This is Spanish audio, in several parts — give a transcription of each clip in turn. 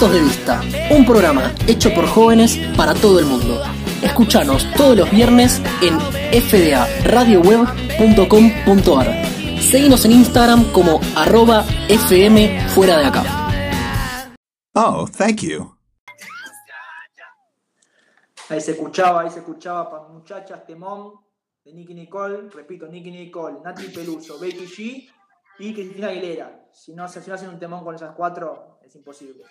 Puntos de Vista, un programa hecho por jóvenes para todo el mundo. Escúchanos todos los viernes en fdaradioweb.com.ar. Seguinos en Instagram como arroba fm fuera de acá. Oh, thank you. Ahí se escuchaba, ahí se escuchaba para muchachas temón de Nicky Nicole, repito, Nicky Nicole, Nati Peluso, Becky G y Cristina Aguilera. Si no, si no hacen un temón con esas cuatro, es imposible.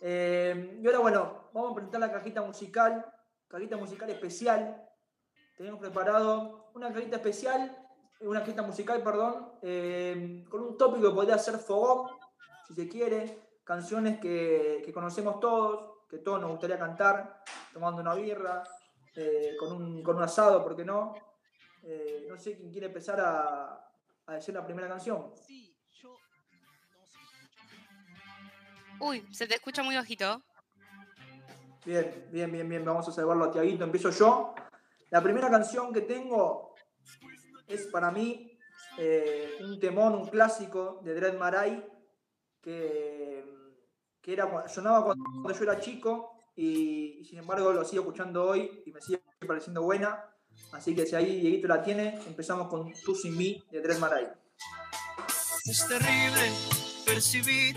Eh, y ahora, bueno, vamos a presentar la cajita musical, cajita musical especial. Tenemos preparado una cajita especial, una cajita musical, perdón, eh, con un tópico que podría ser fogón, si se quiere, canciones que, que conocemos todos, que todos nos gustaría cantar, tomando una birra, eh, con, un, con un asado, ¿por qué no? No sé quién quiere empezar a, a decir la primera canción. Uy, se te escucha muy bajito. Bien, bien, bien, bien. Vamos a salvarlo a Tiaguito. Empiezo yo. La primera canción que tengo es para mí eh, un temón, un clásico de Dread Marai que, que era, sonaba cuando yo era chico y, y sin embargo lo sigo escuchando hoy y me sigue pareciendo buena. Así que si ahí Dieguito la tiene, empezamos con Tú sin mí de Dread Marai. Es terrible percibir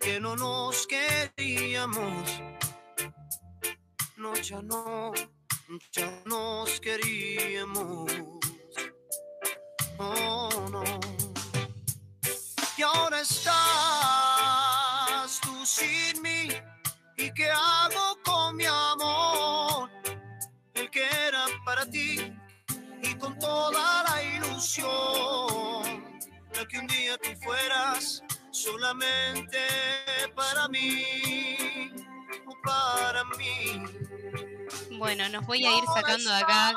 que no nos queríamos. No, ya no, ya nos queríamos. Oh, no. Y ahora estás tú sin mí. ¿Y qué hago con mi amor? El que era para ti y con toda la ilusión de que un día tú fueras solamente para mí, para mí. Bueno, nos voy a ir sacando de acá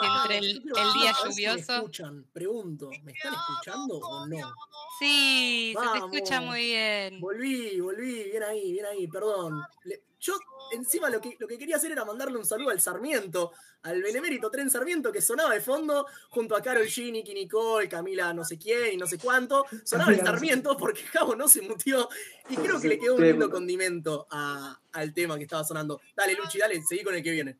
entre el, el día si me lluvioso. escuchan, pregunto, ¿me están escuchando o no? Sí, se te escucha muy bien. Volví, volví, bien ahí, bien ahí, perdón. Le- yo encima lo que, lo que quería hacer era mandarle un saludo al Sarmiento, al benemérito Tren Sarmiento que sonaba de fondo junto a Carol G, Nicky Nicole, Camila no sé quién y no sé cuánto. Sonaba el Sarmiento porque Javo no se mutió y creo que le quedó un lindo condimento a- al tema que estaba sonando. Dale, Luchi, dale, seguí con el que viene.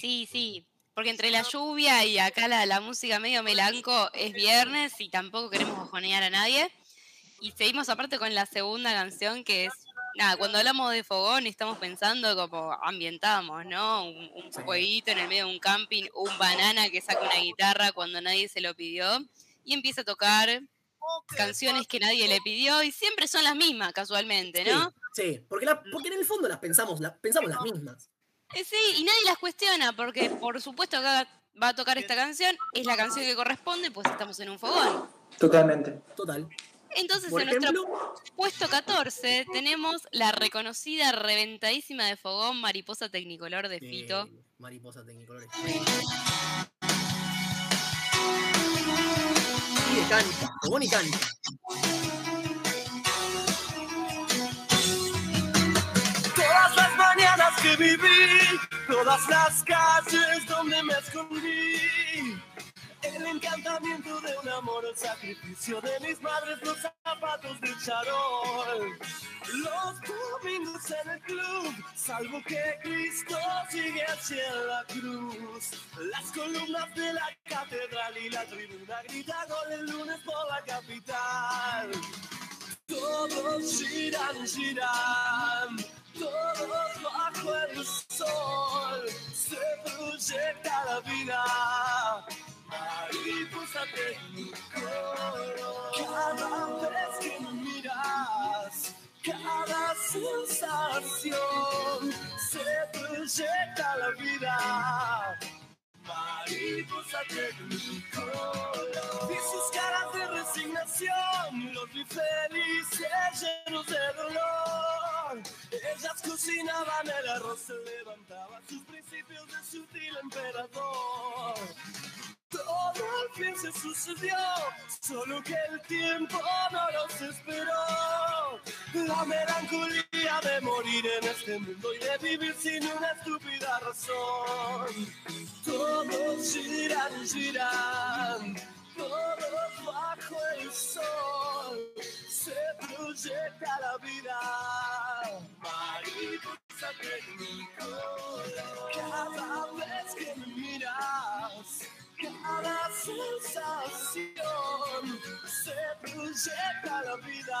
Sí, sí. Porque entre la lluvia y acá la, la música medio melanco es viernes y tampoco queremos bajonear a nadie. Y seguimos aparte con la segunda canción que es, nada, cuando hablamos de fogón estamos pensando como ambientamos, ¿no? Un, un fueguito en el medio de un camping, un banana que saca una guitarra cuando nadie se lo pidió y empieza a tocar canciones que nadie le pidió y siempre son las mismas casualmente, ¿no? Sí, sí, porque, la- porque en el fondo las pensamos, las, pensamos las mismas. Eh, Sí, y nadie las cuestiona, porque por supuesto acá va a tocar esta canción, es la canción que corresponde, pues estamos en un fogón. Totalmente. Total. Entonces, en nuestro puesto 14 tenemos la reconocida, reventadísima de fogón, Mariposa Tecnicolor de Fito. eh, mariposa tecnicolores. Y de cancha, fogón y cancha. Todas las mañanas que viví, todas las calles donde me escondí. Encantamiento de un amor, el sacrificio de mis madres, los zapatos de charol. Los domingos en el club, salvo que Cristo sigue hacia la cruz. Las columnas de la catedral y la tribuna grita gol el lunes por la capital. Todos giran, giran, todos bajo el sol. Se proyecta la vida. Mariposa tecnicolor. Cada vez que me miras, cada sensación se proyecta la vida. Mariposa tecnicolor. Vi sus caras de resignación, los vi felices, llenos de dolor. Ellas cocinaban el arroz, se levantaba sus principios de sutil emperador. Todo al fin se sucedió, solo que el tiempo no los esperó. La melancolía de morir en este mundo y de vivir sin una estúpida razón. Todos giran, giran, todos bajo el sol. Se proyecta la vida, mariposa de mi color. Cada vez que me miras, cada sensación se proyecta la vida.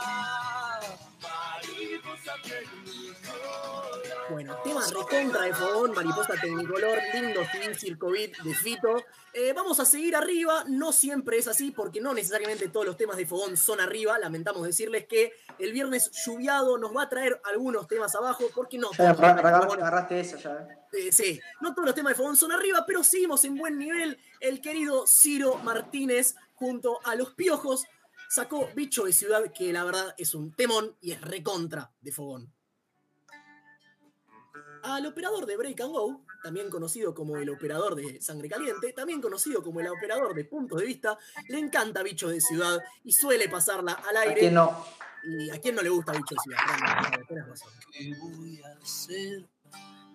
Mariposa tecnicolor. Bueno, tema recontra de fogón, mariposa tecnicolor, lindo fin circovit de Fito. Eh, vamos a seguir arriba, no siempre es así porque no necesariamente todos los temas de fogón son arriba. Lamentamos decirles que el viernes lluviado nos va a traer algunos temas abajo porque no. Ya agarraste, esa ya. Eh. sí, no todos los temas de fogón son arriba, pero seguimos en buen nivel. El querido Ciro Martínez junto a los piojos sacó Bicho de Ciudad, que la verdad es un temón y es recontra de fogón. Al operador de Break and Go, también conocido como el operador de Sangre Caliente, también conocido como el operador de Puntos de Vista, le encanta Bicho de Ciudad y suele pasarla al ¿A aire. quién no? ¿Y a quién no le gusta Bicho de Ciudad? ¿Qué voy a hacer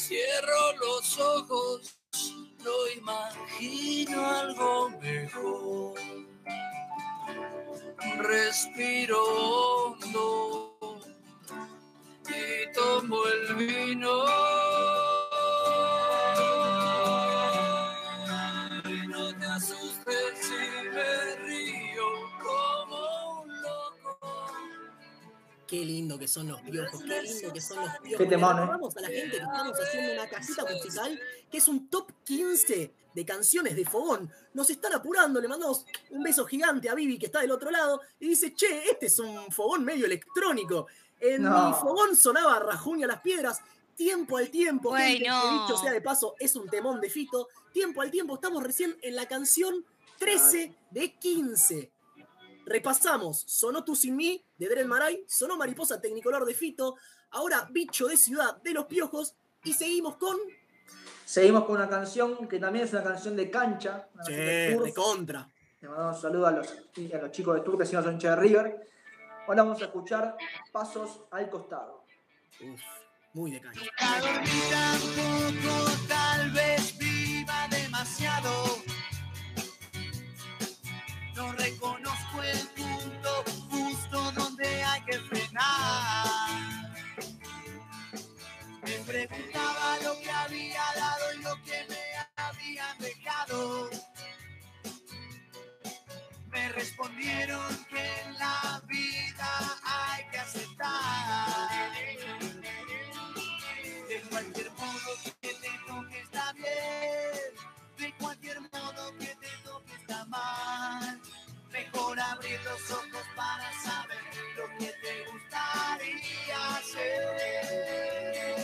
Cierro los ojos, no imagino algo mejor. Respiro hondo y tomo el vino. Qué lindo que son los piojos, qué lindo que son los piojos. Qué temón, Le ¿eh? a la gente que estamos haciendo una cajita musical que es un top 15 de canciones de fogón. Nos están apurando, le mandamos un beso gigante a Vivi que está del otro lado y dice, che, este es un fogón medio electrónico. En No. mi fogón sonaba Rajuña las piedras. Tiempo al tiempo, Güey, gente, no. que dicho sea de paso, es un temón de Fito. Tiempo al tiempo, estamos recién en la canción 13 de 15. Repasamos, sonó Tú Sin Mí de Dren Maray, sonó Mariposa Tecnicolor de Fito, ahora Bicho de Ciudad de los Piojos y seguimos con... Seguimos con una canción que también es una canción de cancha. una canción de Che, de contra. Le mandamos un saludo a los, a los chicos de Tour que si no son hinchas de River. Ahora vamos a escuchar Pasos al costado. Uf, muy de cancha. Dormir tampoco, tal vez viva demasiado. Respondieron que en la vida hay que aceptar. De cualquier modo que te toque está bien, de cualquier modo que te toque está mal. Mejor abrir los ojos para saber lo que te gustaría hacer.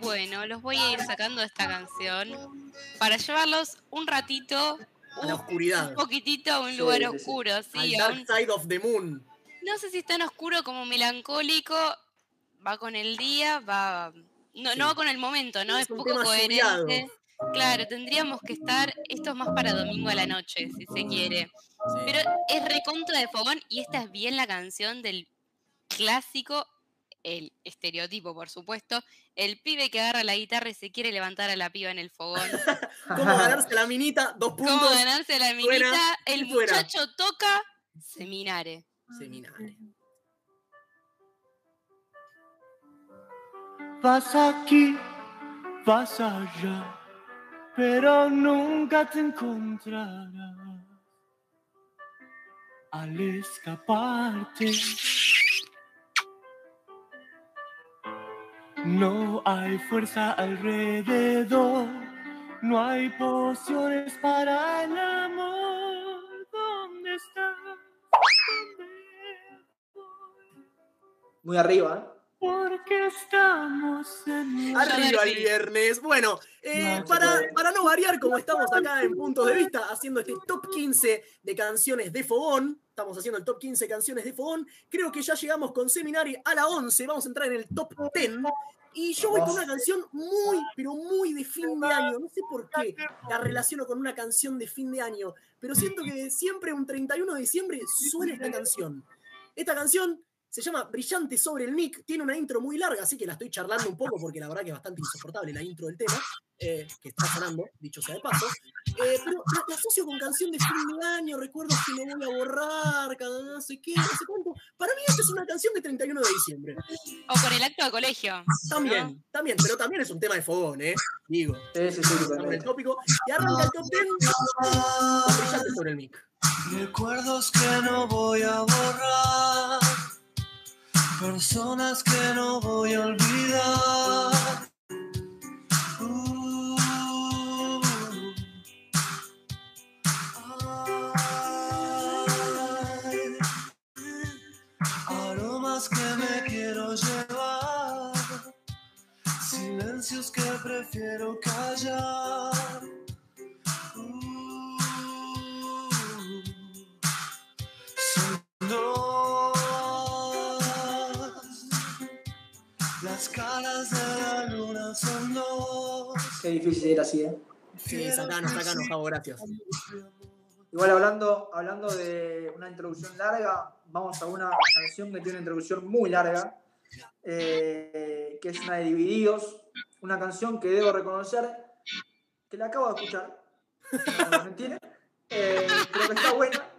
Bueno, los voy a ir sacando de esta canción para llevarlos un ratito, A la un, oscuridad. un poquitito a un Sí, lugar sí, oscuro, Al sí, a Dark un- Side of the Moon. no sé si es tan oscuro como melancólico, va con el día, va no, Sí. no va con el momento, ¿no? Es poco coherente. Claro, tendríamos que estar, esto es más para domingo a la noche, si se quiere. Pero es recontra de fogón y esta es bien la canción del clásico, el estereotipo, por supuesto, el pibe que agarra la guitarra y se quiere levantar a la piba en el fogón. ¿Cómo ganarse la minita? Dos ¿Cómo puntos. ganarse la fuera, minita? El fuera. muchacho toca, seminare. Seminario. Vas aquí, vas allá, pero nunca te encontrarás. Al escaparte, no hay fuerza alrededor, no hay pociones para el amor. ¿Dónde estás? Muy arriba, ¿eh? Porque estamos en Arriba el viernes. Bueno, eh, No, para, para no variar, como estamos acá en Puntos de Vista, haciendo este top 15 de canciones de Fogón, estamos haciendo el top 15 canciones de Fogón, creo que ya llegamos con Seminari a la 11, vamos a entrar en el top 10. Y yo voy con una canción muy, pero muy de fin de año. No sé por qué la relaciono con una canción de fin de año, pero siento que siempre un 31 de diciembre suena esta canción. Esta canción se llama Brillante sobre el mic, tiene una intro muy larga, así que la estoy charlando un poco porque la verdad que es bastante insoportable la intro del tema, eh, que está sonando, dicho sea de paso. Eh, pero la, la asocio con canción de fin de año, recuerdos que me voy a borrar, cada no sé qué, no sé cuánto. Para mí esta es una canción de 31 de diciembre. O con el acto de colegio. También, también, pero también es un tema de fogón, ¿eh? Digo, Sí, sí, el tópico. Y arranca el top 10 con Brillante sobre el mic. Recuerdos que no voy a borrar, personas que no voy a olvidar. Uh, aromas que me quiero llevar, silencios que prefiero callar. Uh, las caras de la luna son dos. Qué difícil era así, ¿eh? Sí, sacanos, sacanos, Javo, gracias. Igual hablando, hablando de una introducción larga, vamos a una canción que tiene una introducción muy larga, eh, que es una de Divididos, una canción que debo reconocer que la acabo de escuchar, no mentira, eh, pero que está buena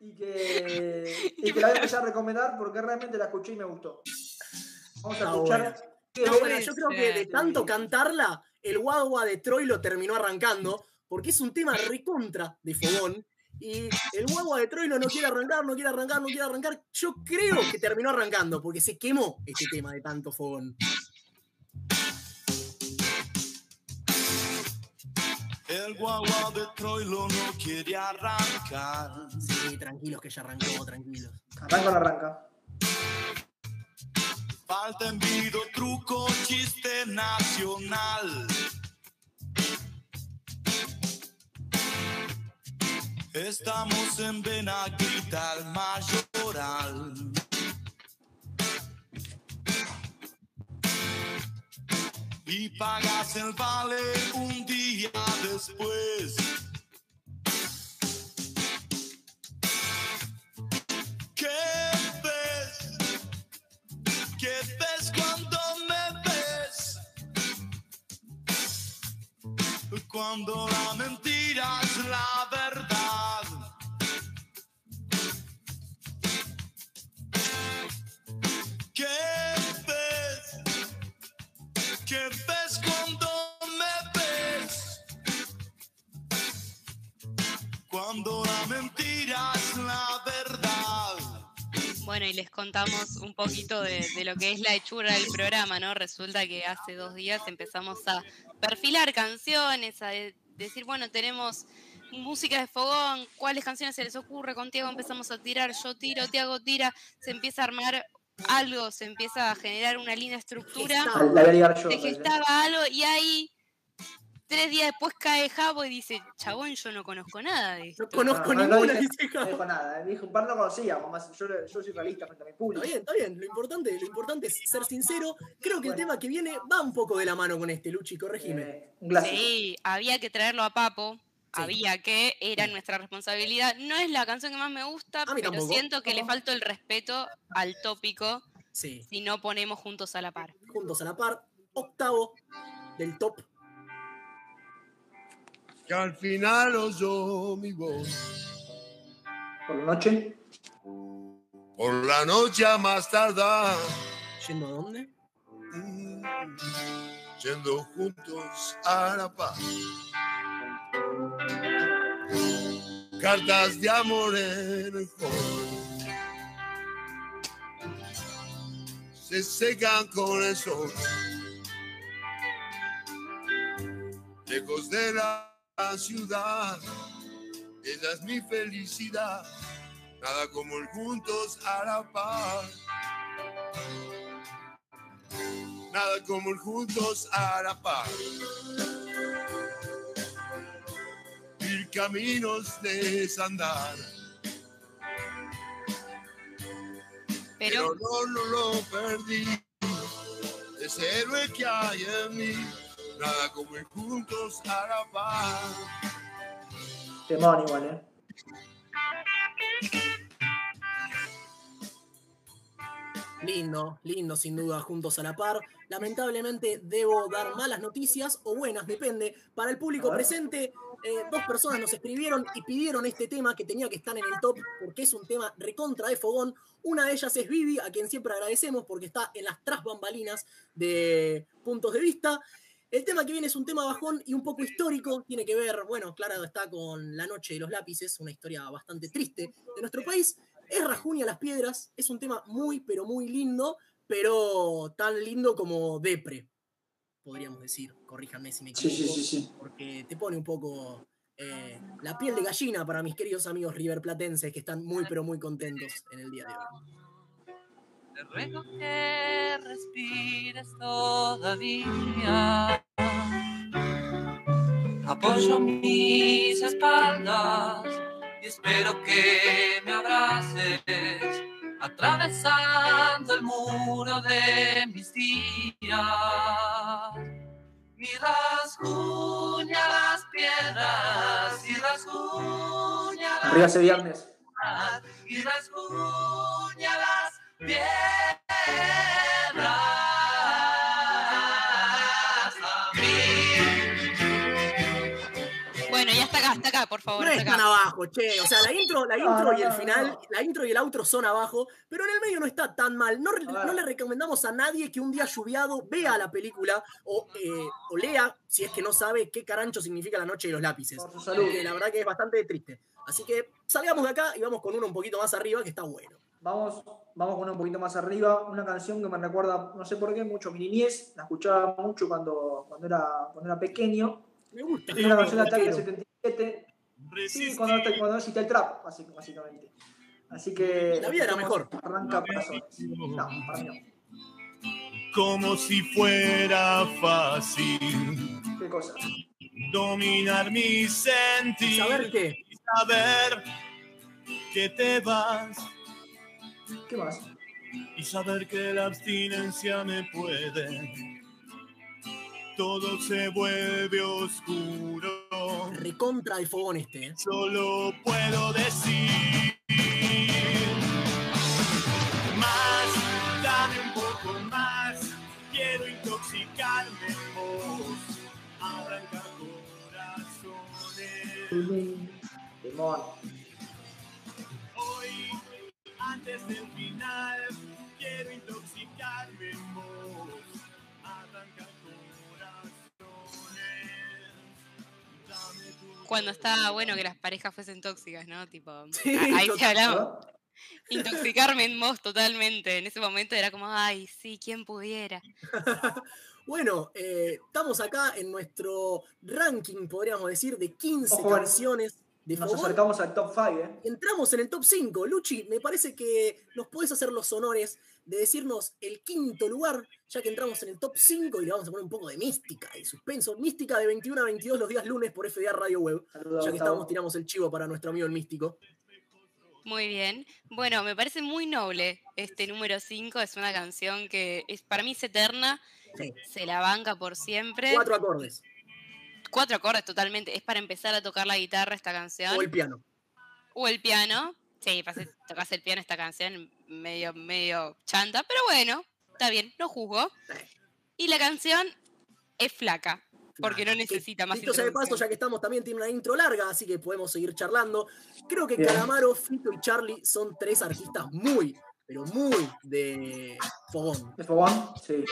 y que, y que la voy a empezar a recomendar porque realmente la escuché y me gustó. Vamos a Está escuchar. buena. qué No, bueno, yo creo que de tanto cantarla, el guagua de Troy lo terminó arrancando, porque es un tema recontra de fogón. Y el guagua de Troilo no quiere arrancar, no quiere arrancar, no quiere arrancar. Yo creo que terminó arrancando, porque se quemó este tema de tanto fogón. El guagua de Troilo no quiere arrancar. Sí, tranquilos que ya arrancó, tranquilos. Arranca o no arranca. Falta envido, truco, chiste nacional. Estamos en Benaguita, Mayoral. Y pagas el vale un día después. Cuando la mentira les contamos un poquito de, de lo que es la hechura del programa, ¿no? Resulta que hace dos días empezamos a perfilar canciones, a de- decir, bueno, tenemos música de fogón, cuáles canciones se les ocurre, con Tiago empezamos a tirar, yo tiro, Tiago tira, se empieza a armar algo, se empieza a generar una linda estructura. La voy a yo. parece. gestaba algo y ahí tres días después cae Jabo y dice, chabón, yo no conozco nada de esto. No conozco No, no ninguna, dije- dice No Javo. dijo nada. Dijo, un par no conocía. Más, yo, yo soy realista frente a mi público. Está bien, está bien. Lo importante, lo importante es ser sincero. Creo que el tema que viene va un poco de la mano con este, Luchi, corregime. Eh, un. Sí, había que traerlo a Papo. Sí. Había que, era nuestra responsabilidad. No es la canción que más me gusta, pero tampoco. siento que le faltó el respeto al tópico Sí, si no ponemos juntos a la par. juntos a la par. Octavo del top. Que al final oyó mi voz. Por la noche. Por la noche a más tardar, ¿Yendo a dónde? Mm, Yendo juntos a la paz. Cartas de amor en el joven. Se secan con el sol. Lejos de la ciudad. Ella es mi felicidad. Nada como el juntos a la paz. Nada como el juntos a la paz. Ir caminos de desandar. Pero Pero no, no lo perdí. Ese héroe que hay en mí. Nada como ir juntos a la paz. Temón igual, ¿eh? Lindo, lindo sin duda, juntos a la par. Lamentablemente debo dar malas noticias o buenas, depende. Para el público presente, eh, dos personas nos escribieron y pidieron este tema que tenía que estar en el top porque es un tema recontra de fogón. Una de ellas es Vivi, a quien siempre agradecemos porque está en las tras bambalinas de puntos de vista. El tema que viene es un tema bajón y un poco histórico. Tiene que ver, bueno, claro, está con La Noche de los Lápices, una historia bastante triste de nuestro país. Es Rajunia las Piedras, es un tema muy, pero muy lindo, pero tan lindo como Depre, podríamos decir. Corríjanme si me equivoco. sí, sí, sí. Porque te pone un poco eh, la piel de gallina para mis queridos amigos riverplatenses que están muy, pero muy contentos en el día de hoy. Te ruego que respires todavía. Apoyo mis espaldas y espero que me abraces, atravesando el muro de mis días. Y rasguña las piedras, y rasguña las Arriba ese viernes. y rasguña bueno, ya está acá, está acá, por favor. No está es tan acá. abajo, che. O sea, la intro, la intro no, y el final, no. la intro y el outro son abajo, pero en el medio no está tan mal. No, le recomendamos a nadie que un día lluviado vea la película o, eh, o lea, si es que no sabe qué carancho significa la noche de los lápices. Por su salud. Porque la verdad que es bastante triste. Así que salgamos de acá y vamos con uno un poquito más arriba, que está bueno. Vamos, vamos con una un poquito más arriba. Una canción que me recuerda, no sé por qué, mucho a mi niñez. La escuchaba mucho cuando, cuando, era, cuando era pequeño. Me gusta. Es una canción de Ataque rockero. 77. Sí, cuando, cuando el trap, básic- básicamente. Así que. La vida era mejor. Arranca corazones. No, para mí no. Como si fuera fácil ¿Qué cosa? dominar mi sentir. ¿Saber qué? y saber que te vas ¿Qué más? y saber que la abstinencia me puede. Todo se vuelve oscuro. Recontra de fogón este, ¿eh? Solo puedo decir más, dame un poco más. Quiero intoxicarme en vos, arrancar corazones. Timón. Antes del final, quiero intoxicarme en vos, arrancar corazones. Dame tu Cuando estaba bueno que las parejas fuesen tóxicas, ¿no? Tipo, Sí, ahí se hablaba. Intoxicarme en vos totalmente. En ese momento era como, ay, sí, ¿quién pudiera? Bueno, eh, estamos acá en nuestro ranking, podríamos decir, de 15 Ojo, bueno. canciones de Nos acercamos al top 5, ¿eh? Entramos en el top 5. Luchi, me parece que nos podés hacer los honores de decirnos el quinto lugar, ya que entramos en el top 5 y le vamos a poner un poco de mística y suspenso. Mística de 21 a 22 los días lunes por FDA Radio Web. Saludos, Ya que estamos, tiramos el chivo para nuestro amigo el místico. Muy bien. Bueno, me parece muy noble este número 5. Es una canción que es, para mí es eterna. Sí. Se la banca por siempre. Cuatro acordes. Cuatro acordes totalmente. Es para empezar a tocar la guitarra esta canción. O el piano. O el piano. Sí, tocas el piano esta canción medio, medio chanta, pero bueno, está bien, no juzgo. Y la canción es flaca, porque no necesita más Dicho sea de paso, ya que estamos, también tiene una intro larga, así que podemos seguir charlando. Creo que Bien. Calamaro, Fito y Charlie son tres artistas muy, pero muy de fogón. ¿De fogón? Sí.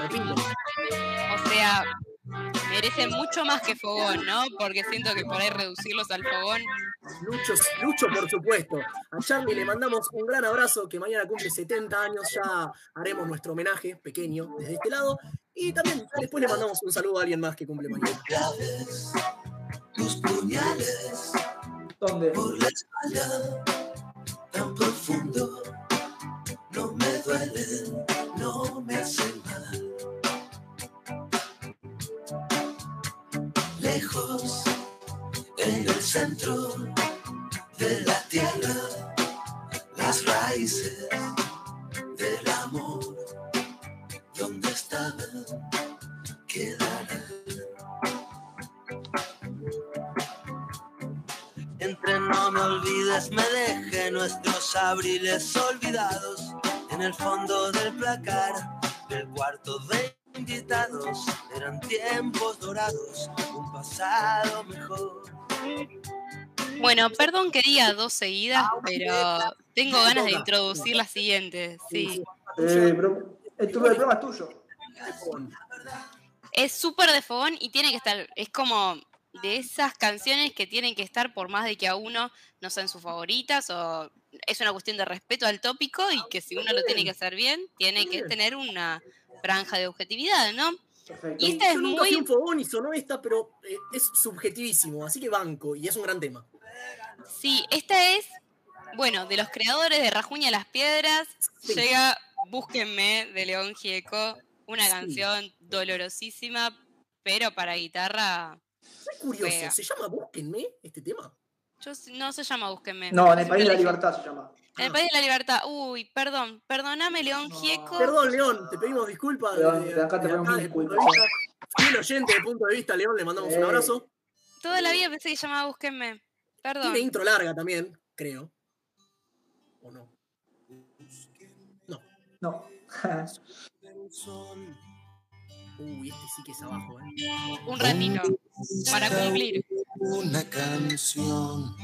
Repito, O sea, merecen mucho más que fogón, ¿no? Porque siento que por ahí reducirlos al fogón. Lucho, Lucho, por supuesto. A Charlie le mandamos un gran abrazo, que mañana cumple 70 años, ya haremos nuestro homenaje pequeño desde este lado. Y también después le mandamos un saludo a alguien más que cumple mañana. claves, tus puñales ¿Dónde? por la espalda, tan profundo. No me duelen, no me hacen En el centro de la tierra, las raíces del amor, donde estaban, quedarán. Entre no me olvides, me dejé nuestros abriles olvidados en el fondo del placar del cuarto de invitados. Eran tiempos dorados, pasado mejor. Bueno, perdón que diga dos seguidas, pero tengo ganas de introducir la siguiente. Sí. Eh, pero el programa es tuyo. Es súper de fogón y tiene que estar. Es como de esas canciones que tienen que estar por más de que a uno no sean sus favoritas o es una cuestión de respeto al tópico y que si uno lo tiene que hacer bien, tiene que tener una franja de objetividad, ¿no? Perfecto. Y esta es Yo nunca fui muy un fogón y sonó esta, pero eh, es subjetivísimo, así que banco, y es un gran tema. Sí, esta es, bueno, de los creadores de Rajuña las Piedras, Sí. llega Búsquenme de León Gieco, una Sí. canción dolorosísima, pero para guitarra, Soy curioso. ¿se llama Búsquenme este tema? Yo, no se llama Búsquenme. No, en el país de la libertad se llama. En el País de la Libertad, uy, perdón, perdóname León No. Gieco. Perdón, León, te pedimos disculpas. León, de acá te pedimos acá, disculpas. vista- Fiel oyente de punto de vista, León, le mandamos un Eh. abrazo. Toda la vida pensé que se llamaba Búsquenme. Perdón. Tiene intro larga también, creo. ¿O no? No. Uy, este sí que es abajo, ¿eh? Un ratito. Para cumplir. Una canción.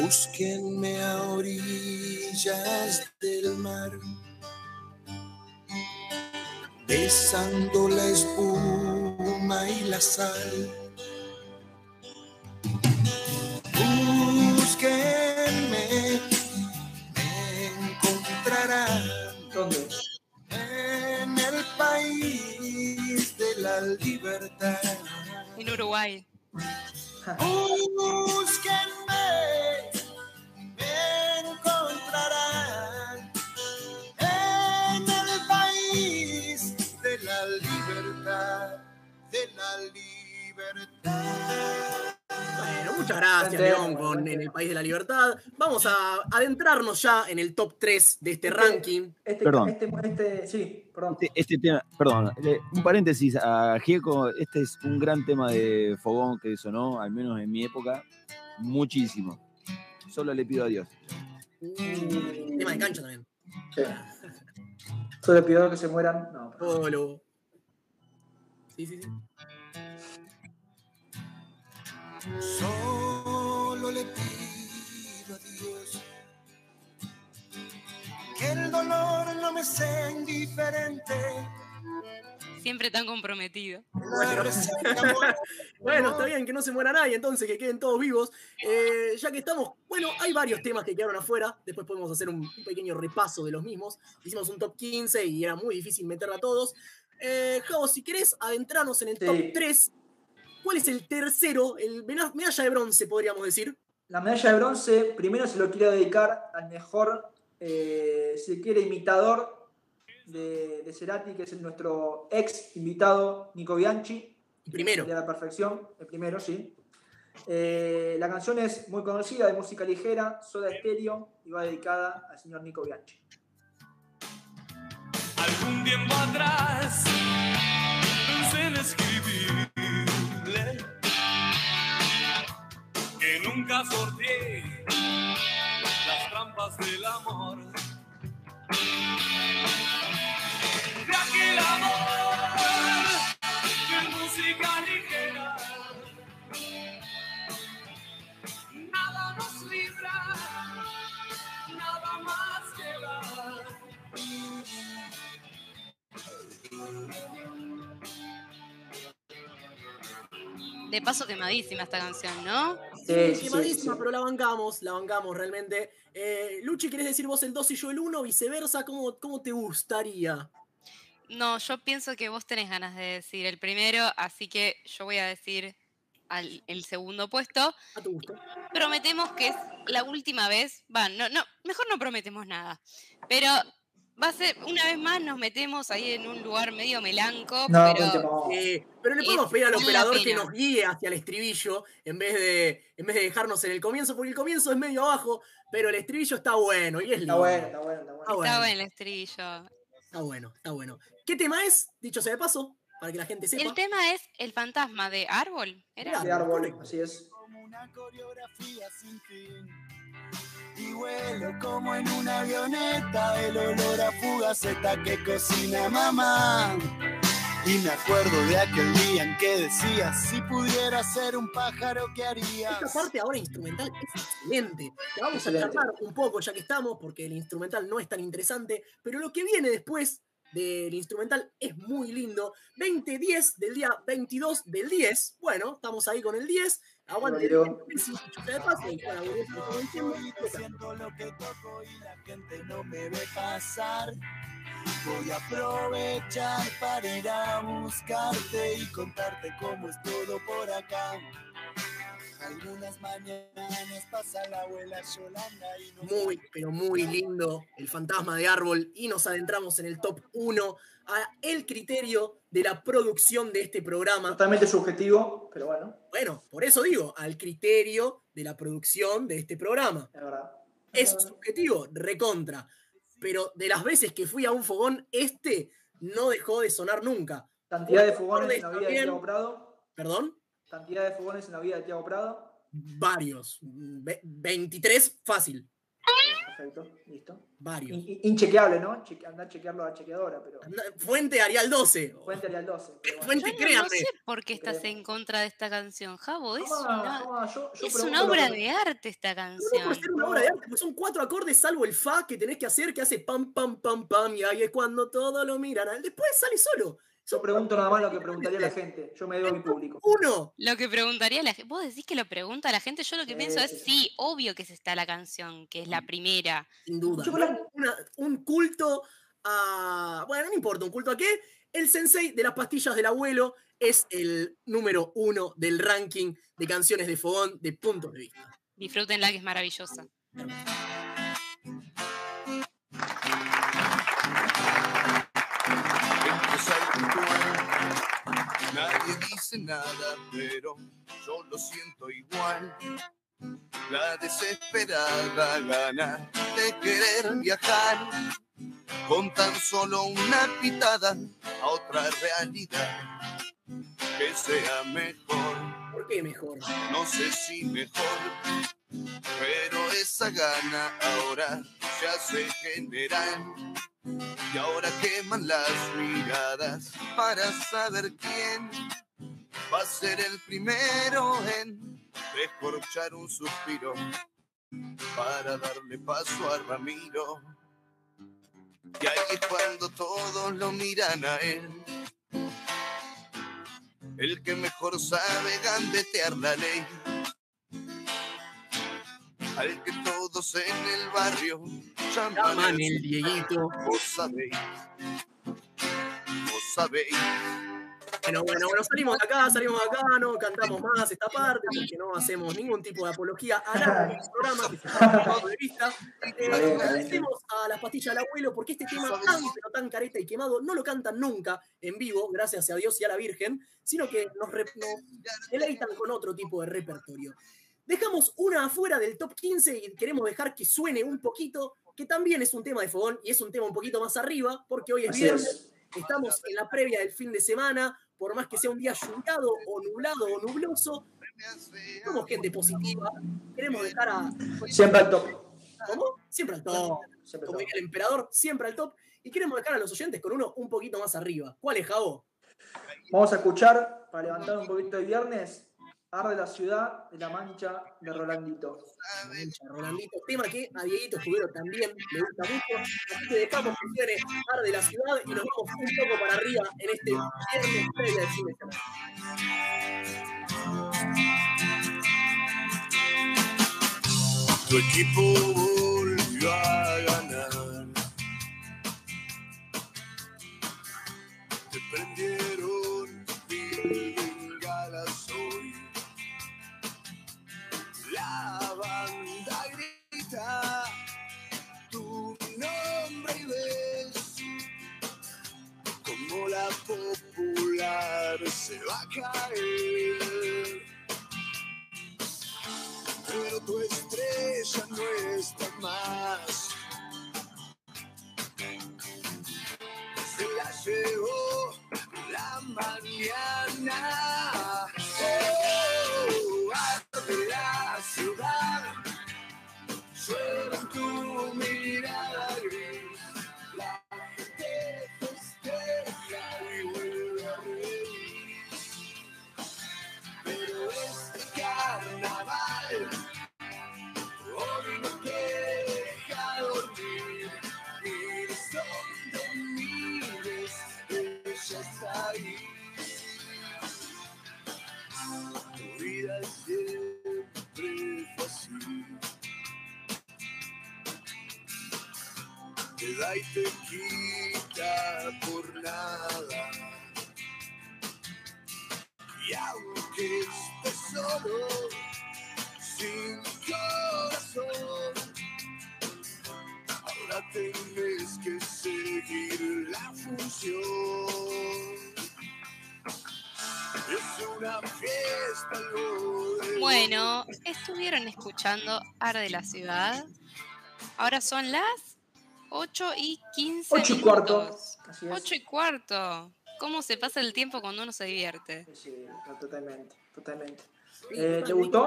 Búsquenme a orillas del mar, besando la espuma y la sal. Búsquenme, me encontrarán libertad. En Uruguay. Búsquenme, muchas gracias, León, con En el País de la Libertad. Vamos a adentrarnos ya en el top 3 de este Este- ranking. Este, Perdón. este, este, sí, perdón. Este, este tema, perdón, eh, un paréntesis a Gieco, este es un gran tema de Fogón que sonó, al menos en mi época, muchísimo. Solo le pido a Dios. Mm, tema de cancha también. Sí. Solo le pido que se mueran. No. Polo. Sí, sí, sí. Solo que el dolor no me sea indiferente. Siempre tan comprometido. Bueno, bueno, está bien que no se muera nadie, entonces que queden todos vivos. Eh, ya que estamos, bueno, hay varios temas que quedaron afuera. Después podemos hacer un, un pequeño repaso de los mismos. Hicimos un top 15 y era muy difícil meter a todos. Eh, Javo, si querés adentrarnos en el Sí. top 3, ¿cuál es el tercero? El medalla de bronce, podríamos decir. La medalla de bronce, primero se lo quiero dedicar al mejor, eh, si se quiere, imitador de, de Cerati, que es el- nuestro ex invitado Nico Bianchi. Primero. De la perfección, el primero, sí. Eh, la canción es muy conocida, de música ligera, Soda Stereo, y va dedicada al señor Nico Bianchi. Algún tiempo atrás pensé en escribirle que nunca sorteé trampas del amor. De aquel amor, que música ligera, nada nos libra, nada más que queda. De paso quemadísima esta canción, ¿no? Sí, sí, Quemadísima, sí. pero la bancamos, la bancamos realmente. Eh, Luchi, ¿querés decir vos el 2 y yo el 1? Viceversa, ¿cómo, cómo te gustaría? No, yo pienso que vos tenés ganas de decir el primero, así que yo voy a decir al- el segundo puesto. A tu gusto. Prometemos que es la última vez. Va, no, no, mejor no prometemos nada. Pero va a ser, una vez más nos metemos ahí en un lugar medio melanco, No, pero. Eh, pero le podemos pedir al operador que nos guíe hacia el estribillo en vez, de, en vez de dejarnos en el comienzo, porque el comienzo es medio abajo, pero el estribillo está bueno y es lindo. Está bueno, está bueno, está bueno. Está bueno. está bueno el estribillo. Está bueno, está bueno. ¿Qué tema es? Dicho sea de paso, para que la gente sepa. El tema es el fantasma de Árbol. ¿Era? De árbol, así es. como una coreografía sin fin. Y vuelo como en una avioneta, el olor a fugaceta que cocina mamá. Y me acuerdo de aquel día en que decías, si pudiera ser un pájaro, ¿qué harías? Esta parte ahora instrumental es excelente. La vamos Excelente. a charlar un poco ya que estamos, porque el instrumental no es tan interesante, pero lo que viene después del instrumental es muy lindo. 20-10 del día 22 del 10. Bueno, estamos ahí con el 10. Aguante. el Bueno. 10, sí, dicho sea de paso, y para volver a todo el tiempo. Voy diciendo lo que toco y la gente no me ve pasar. Voy a aprovechar para ir a buscarte y contarte cómo es todo por acá. Algunas mañanas pasa la abuela Yolanda y no Muy, pero muy lindo el fantasma de árbol. Y nos adentramos en el top 1 a el criterio de la producción de este programa. Totalmente subjetivo, pero bueno, Bueno, por eso digo, al criterio de la producción de este programa. es verdad. Es subjetivo, recontra. Pero de las veces que fui a un fogón, este no dejó de sonar nunca. Cantidad de fogones en la vida de también. Tiago Prado. ¿Perdón? Cantidad de fogones en la vida de Tiago Prado. Varios. Ve- 23, fácil. Perfecto, listo. Varios. In- in- inchequeable, ¿no? Cheque, andá a chequearlo a la chequeadora, pero. Fuente Arial 12. Fuente al 12. pero bueno. Fuente, Yo no, no créame. sé por qué estás en contra de esta canción, Javo. Es Jamás, una, jamás, yo- yo es una obra que- de arte esta No, no canción. por ser una obra de arte, porque son cuatro acordes, salvo el fa que tenés que hacer, que hace pam, pam, pam, pam, y ahí es cuando todo lo miran. Después sale solo. Yo pregunto nada más lo que preguntaría la gente. Yo me debo a mi público. Uno. Lo que preguntaría la gente. Vos decís que lo pregunta la gente. Yo lo que pienso es sí, sí. obvio que es esta la canción, que es la primera. Sin duda. Chocolate. Una- un culto a. Bueno, no importa, un culto a qué. El sensei de las pastillas del abuelo es el número uno del ranking de canciones de fogón de puntos de vista. Disfrútenla, que es maravillosa. Nadie dice nada, pero yo lo siento igual. La desesperada gana de querer viajar con tan solo una pitada a otra realidad que sea mejor. ¿Por qué mejor? No sé si mejor, pero esa gana ahora se hace general. Y ahora queman las miradas para saber quién va a ser el primero en descorchar un suspiro para darle paso a Ramiro. Y ahí es cuando todos lo miran a él. El que mejor sabe gambetear la ley. Al que todos en el barrio llaman Llaman el el Dieguito. Vos sabéis. Vos sabéis. Bueno, bueno, bueno, salimos de acá, salimos de acá, no cantamos más esta parte, porque no hacemos ningún tipo de apología a nada en el programa, que se Punto de vista. Eh, agradecemos a las pastillas del abuelo, porque este tema tan, pero tan careta y quemado, no lo cantan nunca en vivo, gracias a Dios y a la Virgen, sino que nos, nos deleitan con otro tipo de repertorio. Dejamos una afuera del top 15 y queremos dejar que suene un poquito, que también es un tema de fogón y es un tema un poquito más arriba, porque hoy es Así viernes. es. Estamos en la previa del fin de semana, por más que sea un día lluvioso o nublado o nubloso, somos gente positiva, queremos dejar a... Siempre al top. ¿Cómo? Siempre al top. Siempre Como diría el emperador, siempre al top. Y queremos dejar a los oyentes con uno un poquito más arriba. ¿Cuál es, Javo? Vamos a escuchar, para levantar un poquito el viernes, Arde la ciudad de la mancha de Rolandito. Mancha, Rolandito, tema que a Dieguito Escudero también le gusta mucho. Así que dejamos que suene Arde la ciudad y nos vamos un poco para arriba en este viernes previa del cine. Tu equipo volvió a se va a caer. pero tu estrella no está más. Se la llevó la mañana. Te da y te quita por nada. Y aunque estés solo, sin corazón, ahora tenés que seguir la función. Es una fiesta, de Bueno, estuvieron escuchando Arde la Ciudad. Ahora son las 8 y 15 8 y cuarto. minutos. Así es. 8 y cuarto. ¿Cómo se pasa el tiempo cuando uno se divierte? Sí, totalmente, totalmente. Eh, ¿Te gustó?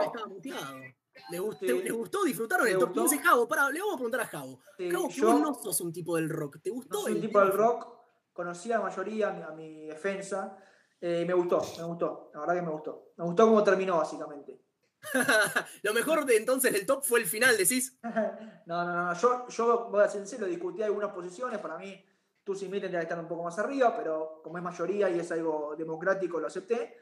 ¿Le, gust- Sí. te- ¿Les gustó? ¿Disfrutaron ¿Te el top gustó? 15? Javo, pará, le vamos a preguntar a Javo. Sí, Javo, vos no sos un tipo del rock. ¿Te gustó? No soy el un tipo del rock, conocí a la mayoría, a mi, a mi defensa. eh, me gustó, me gustó, la verdad que me gustó. Me gustó cómo terminó, básicamente. Lo mejor de entonces del top fue el final, decís. No, no, no, yo, yo voy a ser sincero, discutí algunas posiciones, para mí tú mí tendría que estar un poco más arriba, pero como es mayoría y es algo democrático, lo acepté.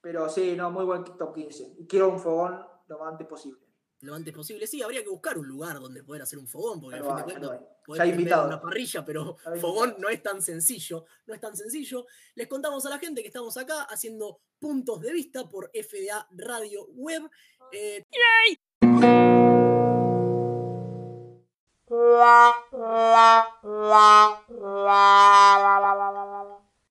Pero sí, no, muy buen top 15. Y quiero un fogón lo más antes posible. Lo antes posible. Sí, habría que buscar un lugar donde poder hacer un fogón, porque al fin de cuentas podés invitados. una parrilla, pero fogón no es tan sencillo. No es tan sencillo. Les contamos a la gente que estamos acá haciendo puntos de vista por FDA Radio Web. Eh, la la la la